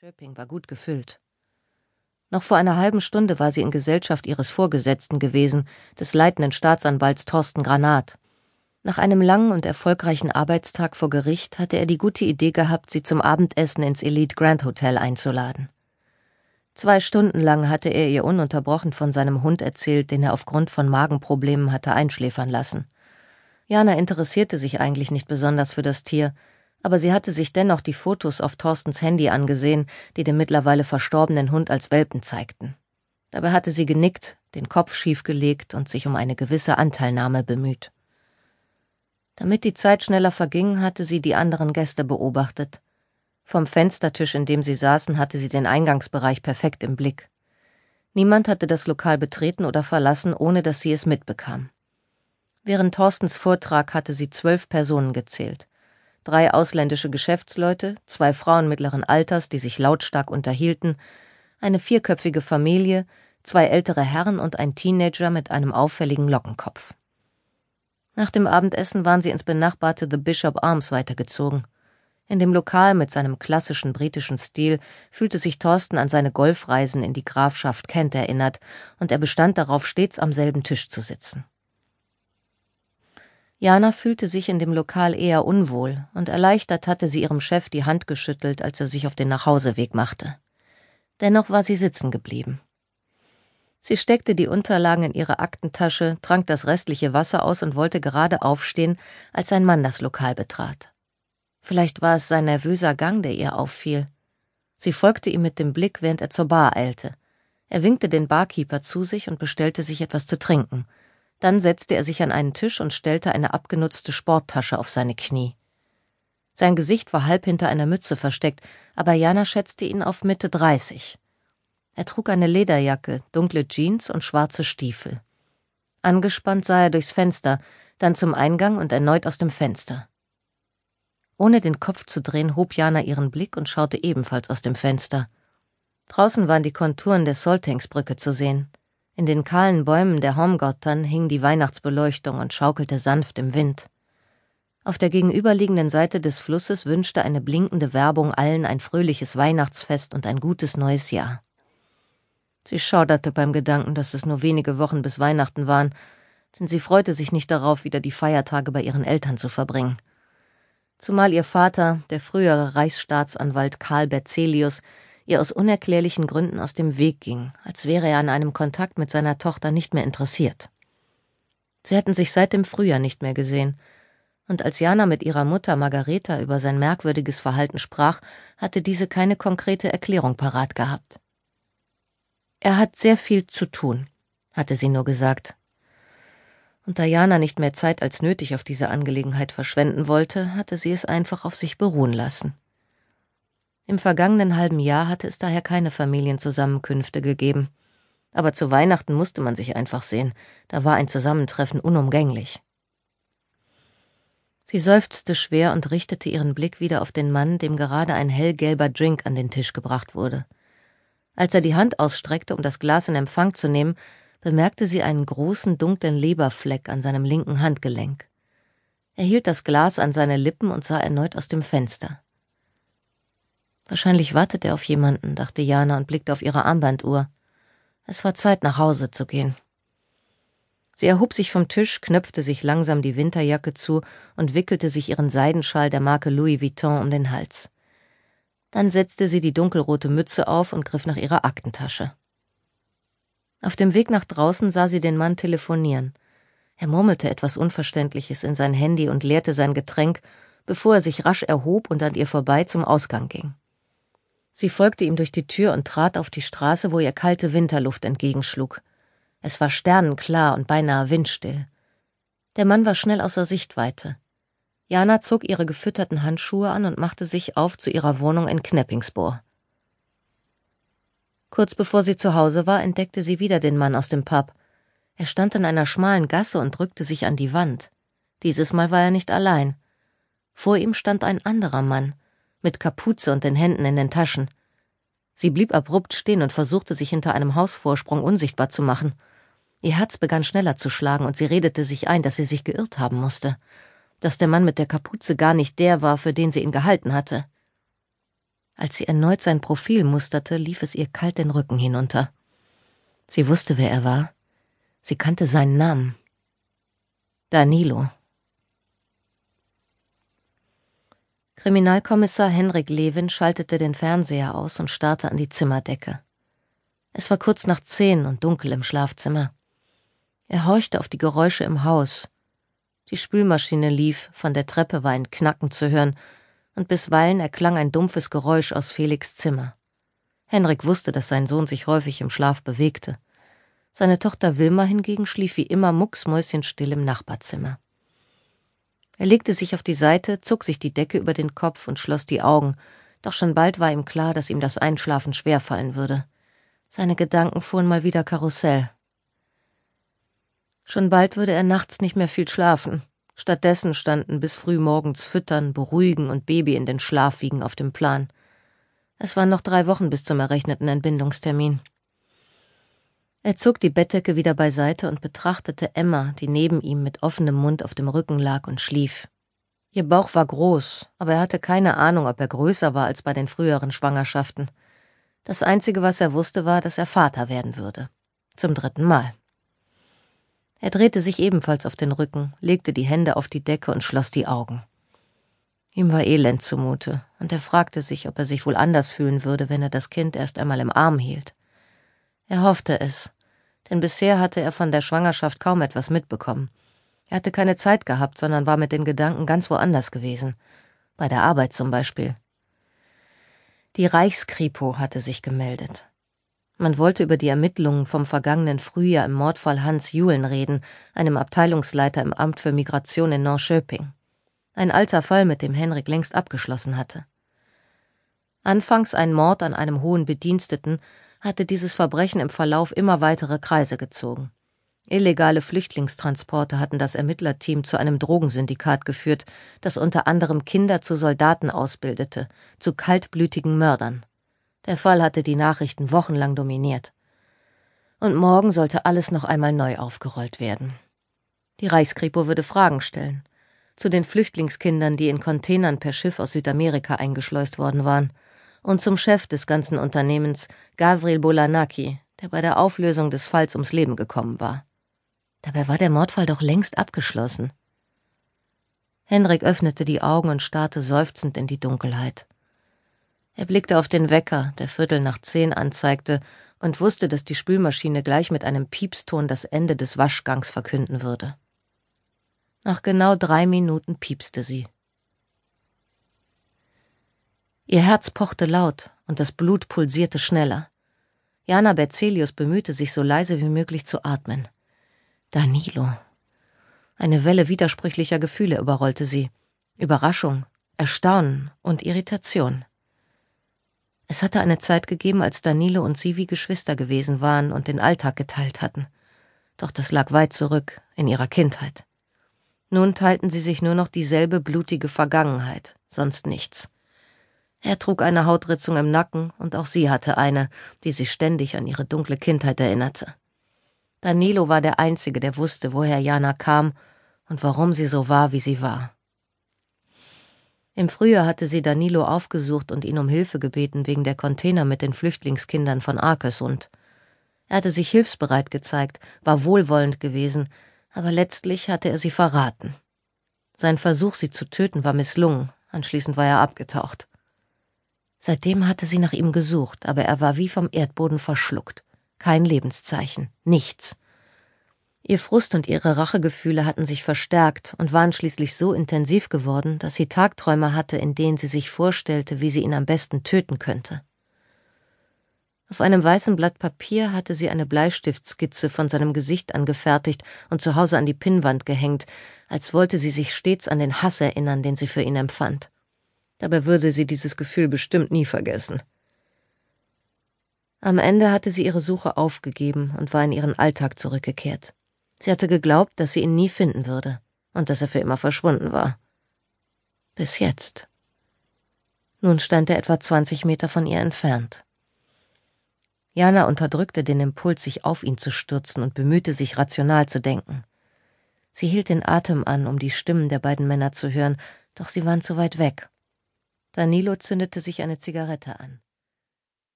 Schöpping war gut gefüllt. Noch vor einer halben Stunde war sie in Gesellschaft ihres Vorgesetzten gewesen, des leitenden Staatsanwalts Thorsten Granat. Nach einem langen und erfolgreichen Arbeitstag vor Gericht hatte er die gute Idee gehabt, sie zum Abendessen ins Elite Grand Hotel einzuladen. Zwei Stunden lang hatte er ihr ununterbrochen von seinem Hund erzählt, den er aufgrund von Magenproblemen hatte einschläfern lassen. Jana interessierte sich eigentlich nicht besonders für das Tier, aber sie hatte sich dennoch die Fotos auf Thorstens Handy angesehen, die den mittlerweile verstorbenen Hund als Welpen zeigten. Dabei hatte sie genickt, den Kopf schiefgelegt und sich um eine gewisse Anteilnahme bemüht. Damit die Zeit schneller verging, hatte sie die anderen Gäste beobachtet. Vom Fenstertisch, in dem sie saßen, hatte sie den Eingangsbereich perfekt im Blick. Niemand hatte das Lokal betreten oder verlassen, ohne dass sie es mitbekam. Während Thorstens Vortrag hatte sie zwölf Personen gezählt drei ausländische Geschäftsleute, zwei Frauen mittleren Alters, die sich lautstark unterhielten, eine vierköpfige Familie, zwei ältere Herren und ein Teenager mit einem auffälligen Lockenkopf. Nach dem Abendessen waren sie ins benachbarte The Bishop Arms weitergezogen. In dem Lokal mit seinem klassischen britischen Stil fühlte sich Thorsten an seine Golfreisen in die Grafschaft Kent erinnert, und er bestand darauf, stets am selben Tisch zu sitzen. Jana fühlte sich in dem Lokal eher unwohl, und erleichtert hatte sie ihrem Chef die Hand geschüttelt, als er sich auf den Nachhauseweg machte. Dennoch war sie sitzen geblieben. Sie steckte die Unterlagen in ihre Aktentasche, trank das restliche Wasser aus und wollte gerade aufstehen, als ein Mann das Lokal betrat. Vielleicht war es sein nervöser Gang, der ihr auffiel. Sie folgte ihm mit dem Blick, während er zur Bar eilte. Er winkte den Barkeeper zu sich und bestellte sich etwas zu trinken – dann setzte er sich an einen Tisch und stellte eine abgenutzte Sporttasche auf seine Knie. Sein Gesicht war halb hinter einer Mütze versteckt, aber Jana schätzte ihn auf Mitte dreißig. Er trug eine Lederjacke, dunkle Jeans und schwarze Stiefel. Angespannt sah er durchs Fenster, dann zum Eingang und erneut aus dem Fenster. Ohne den Kopf zu drehen, hob Jana ihren Blick und schaute ebenfalls aus dem Fenster. Draußen waren die Konturen der Soltanksbrücke zu sehen. In den kahlen Bäumen der Homgottern hing die Weihnachtsbeleuchtung und schaukelte sanft im Wind. Auf der gegenüberliegenden Seite des Flusses wünschte eine blinkende Werbung allen ein fröhliches Weihnachtsfest und ein gutes neues Jahr. Sie schauderte beim Gedanken, dass es nur wenige Wochen bis Weihnachten waren, denn sie freute sich nicht darauf, wieder die Feiertage bei ihren Eltern zu verbringen. Zumal ihr Vater, der frühere Reichsstaatsanwalt Karl Berzelius, ihr aus unerklärlichen Gründen aus dem Weg ging, als wäre er an einem Kontakt mit seiner Tochter nicht mehr interessiert. Sie hatten sich seit dem Frühjahr nicht mehr gesehen, und als Jana mit ihrer Mutter Margareta über sein merkwürdiges Verhalten sprach, hatte diese keine konkrete Erklärung parat gehabt. Er hat sehr viel zu tun, hatte sie nur gesagt. Und da Jana nicht mehr Zeit als nötig auf diese Angelegenheit verschwenden wollte, hatte sie es einfach auf sich beruhen lassen. Im vergangenen halben Jahr hatte es daher keine Familienzusammenkünfte gegeben. Aber zu Weihnachten musste man sich einfach sehen, da war ein Zusammentreffen unumgänglich. Sie seufzte schwer und richtete ihren Blick wieder auf den Mann, dem gerade ein hellgelber Drink an den Tisch gebracht wurde. Als er die Hand ausstreckte, um das Glas in Empfang zu nehmen, bemerkte sie einen großen dunklen Leberfleck an seinem linken Handgelenk. Er hielt das Glas an seine Lippen und sah erneut aus dem Fenster. Wahrscheinlich wartet er auf jemanden, dachte Jana und blickte auf ihre Armbanduhr. Es war Zeit, nach Hause zu gehen. Sie erhob sich vom Tisch, knöpfte sich langsam die Winterjacke zu und wickelte sich ihren Seidenschal der Marke Louis Vuitton um den Hals. Dann setzte sie die dunkelrote Mütze auf und griff nach ihrer Aktentasche. Auf dem Weg nach draußen sah sie den Mann telefonieren. Er murmelte etwas Unverständliches in sein Handy und leerte sein Getränk, bevor er sich rasch erhob und an ihr vorbei zum Ausgang ging. Sie folgte ihm durch die Tür und trat auf die Straße, wo ihr kalte Winterluft entgegenschlug. Es war sternenklar und beinahe windstill. Der Mann war schnell außer Sichtweite. Jana zog ihre gefütterten Handschuhe an und machte sich auf zu ihrer Wohnung in Kneppingsbohr. Kurz bevor sie zu Hause war, entdeckte sie wieder den Mann aus dem Pub. Er stand in einer schmalen Gasse und drückte sich an die Wand. Dieses Mal war er nicht allein. Vor ihm stand ein anderer Mann, mit Kapuze und den Händen in den Taschen. Sie blieb abrupt stehen und versuchte sich hinter einem Hausvorsprung unsichtbar zu machen. Ihr Herz begann schneller zu schlagen und sie redete sich ein, dass sie sich geirrt haben musste, dass der Mann mit der Kapuze gar nicht der war, für den sie ihn gehalten hatte. Als sie erneut sein Profil musterte, lief es ihr kalt den Rücken hinunter. Sie wusste, wer er war. Sie kannte seinen Namen. Danilo. Kriminalkommissar Henrik Levin schaltete den Fernseher aus und starrte an die Zimmerdecke. Es war kurz nach zehn und dunkel im Schlafzimmer. Er horchte auf die Geräusche im Haus. Die Spülmaschine lief, von der Treppe war ein Knacken zu hören, und bisweilen erklang ein dumpfes Geräusch aus Felix Zimmer. Henrik wusste, dass sein Sohn sich häufig im Schlaf bewegte. Seine Tochter Wilma hingegen schlief wie immer mucksmäuschenstill im Nachbarzimmer. Er legte sich auf die Seite, zog sich die Decke über den Kopf und schloss die Augen, doch schon bald war ihm klar, dass ihm das Einschlafen schwerfallen würde. Seine Gedanken fuhren mal wieder Karussell. Schon bald würde er nachts nicht mehr viel schlafen. Stattdessen standen bis früh morgens Füttern, Beruhigen und Baby in den Schlafwiegen auf dem Plan. Es waren noch drei Wochen bis zum errechneten Entbindungstermin. Er zog die Bettdecke wieder beiseite und betrachtete Emma, die neben ihm mit offenem Mund auf dem Rücken lag und schlief. Ihr Bauch war groß, aber er hatte keine Ahnung, ob er größer war als bei den früheren Schwangerschaften. Das Einzige, was er wusste, war, dass er Vater werden würde. Zum dritten Mal. Er drehte sich ebenfalls auf den Rücken, legte die Hände auf die Decke und schloss die Augen. Ihm war elend zumute, und er fragte sich, ob er sich wohl anders fühlen würde, wenn er das Kind erst einmal im Arm hielt. Er hoffte es, denn bisher hatte er von der Schwangerschaft kaum etwas mitbekommen. Er hatte keine Zeit gehabt, sondern war mit den Gedanken ganz woanders gewesen. Bei der Arbeit zum Beispiel. Die Reichskripo hatte sich gemeldet. Man wollte über die Ermittlungen vom vergangenen Frühjahr im Mordfall Hans Julen reden, einem Abteilungsleiter im Amt für Migration in Norrköping. Ein alter Fall, mit dem Henrik längst abgeschlossen hatte. Anfangs ein Mord an einem hohen Bediensteten, hatte dieses Verbrechen im Verlauf immer weitere Kreise gezogen. Illegale Flüchtlingstransporte hatten das Ermittlerteam zu einem Drogensyndikat geführt, das unter anderem Kinder zu Soldaten ausbildete, zu kaltblütigen Mördern. Der Fall hatte die Nachrichten wochenlang dominiert. Und morgen sollte alles noch einmal neu aufgerollt werden. Die Reichskripo würde Fragen stellen. Zu den Flüchtlingskindern, die in Containern per Schiff aus Südamerika eingeschleust worden waren – und zum Chef des ganzen Unternehmens, Gavril Bolanaki, der bei der Auflösung des Falls ums Leben gekommen war. Dabei war der Mordfall doch längst abgeschlossen. Henrik öffnete die Augen und starrte seufzend in die Dunkelheit. Er blickte auf den Wecker, der Viertel nach zehn anzeigte, und wusste, dass die Spülmaschine gleich mit einem Piepston das Ende des Waschgangs verkünden würde. Nach genau drei Minuten piepste sie. Ihr Herz pochte laut und das Blut pulsierte schneller. Jana Berzelius bemühte sich, so leise wie möglich zu atmen. Danilo. Eine Welle widersprüchlicher Gefühle überrollte sie. Überraschung, Erstaunen und Irritation. Es hatte eine Zeit gegeben, als Danilo und sie wie Geschwister gewesen waren und den Alltag geteilt hatten. Doch das lag weit zurück, in ihrer Kindheit. Nun teilten sie sich nur noch dieselbe blutige Vergangenheit, sonst nichts. Er trug eine Hautritzung im Nacken, und auch sie hatte eine, die sie ständig an ihre dunkle Kindheit erinnerte. Danilo war der Einzige, der wusste, woher Jana kam und warum sie so war, wie sie war. Im Frühjahr hatte sie Danilo aufgesucht und ihn um Hilfe gebeten wegen der Container mit den Flüchtlingskindern von Arkesund. Er hatte sich hilfsbereit gezeigt, war wohlwollend gewesen, aber letztlich hatte er sie verraten. Sein Versuch, sie zu töten, war misslungen, anschließend war er abgetaucht. Seitdem hatte sie nach ihm gesucht, aber er war wie vom Erdboden verschluckt. Kein Lebenszeichen, nichts. Ihr Frust und ihre Rachegefühle hatten sich verstärkt und waren schließlich so intensiv geworden, dass sie Tagträume hatte, in denen sie sich vorstellte, wie sie ihn am besten töten könnte. Auf einem weißen Blatt Papier hatte sie eine Bleistiftskizze von seinem Gesicht angefertigt und zu Hause an die Pinnwand gehängt, als wollte sie sich stets an den Hass erinnern, den sie für ihn empfand. Dabei würde sie dieses Gefühl bestimmt nie vergessen. Am Ende hatte sie ihre Suche aufgegeben und war in ihren Alltag zurückgekehrt. Sie hatte geglaubt, dass sie ihn nie finden würde und dass er für immer verschwunden war. Bis jetzt. Nun stand er etwa 20 Meter von ihr entfernt. Jana unterdrückte den Impuls, sich auf ihn zu stürzen und bemühte sich, rational zu denken. Sie hielt den Atem an, um die Stimmen der beiden Männer zu hören, doch sie waren zu weit weg. Danilo zündete sich eine Zigarette an.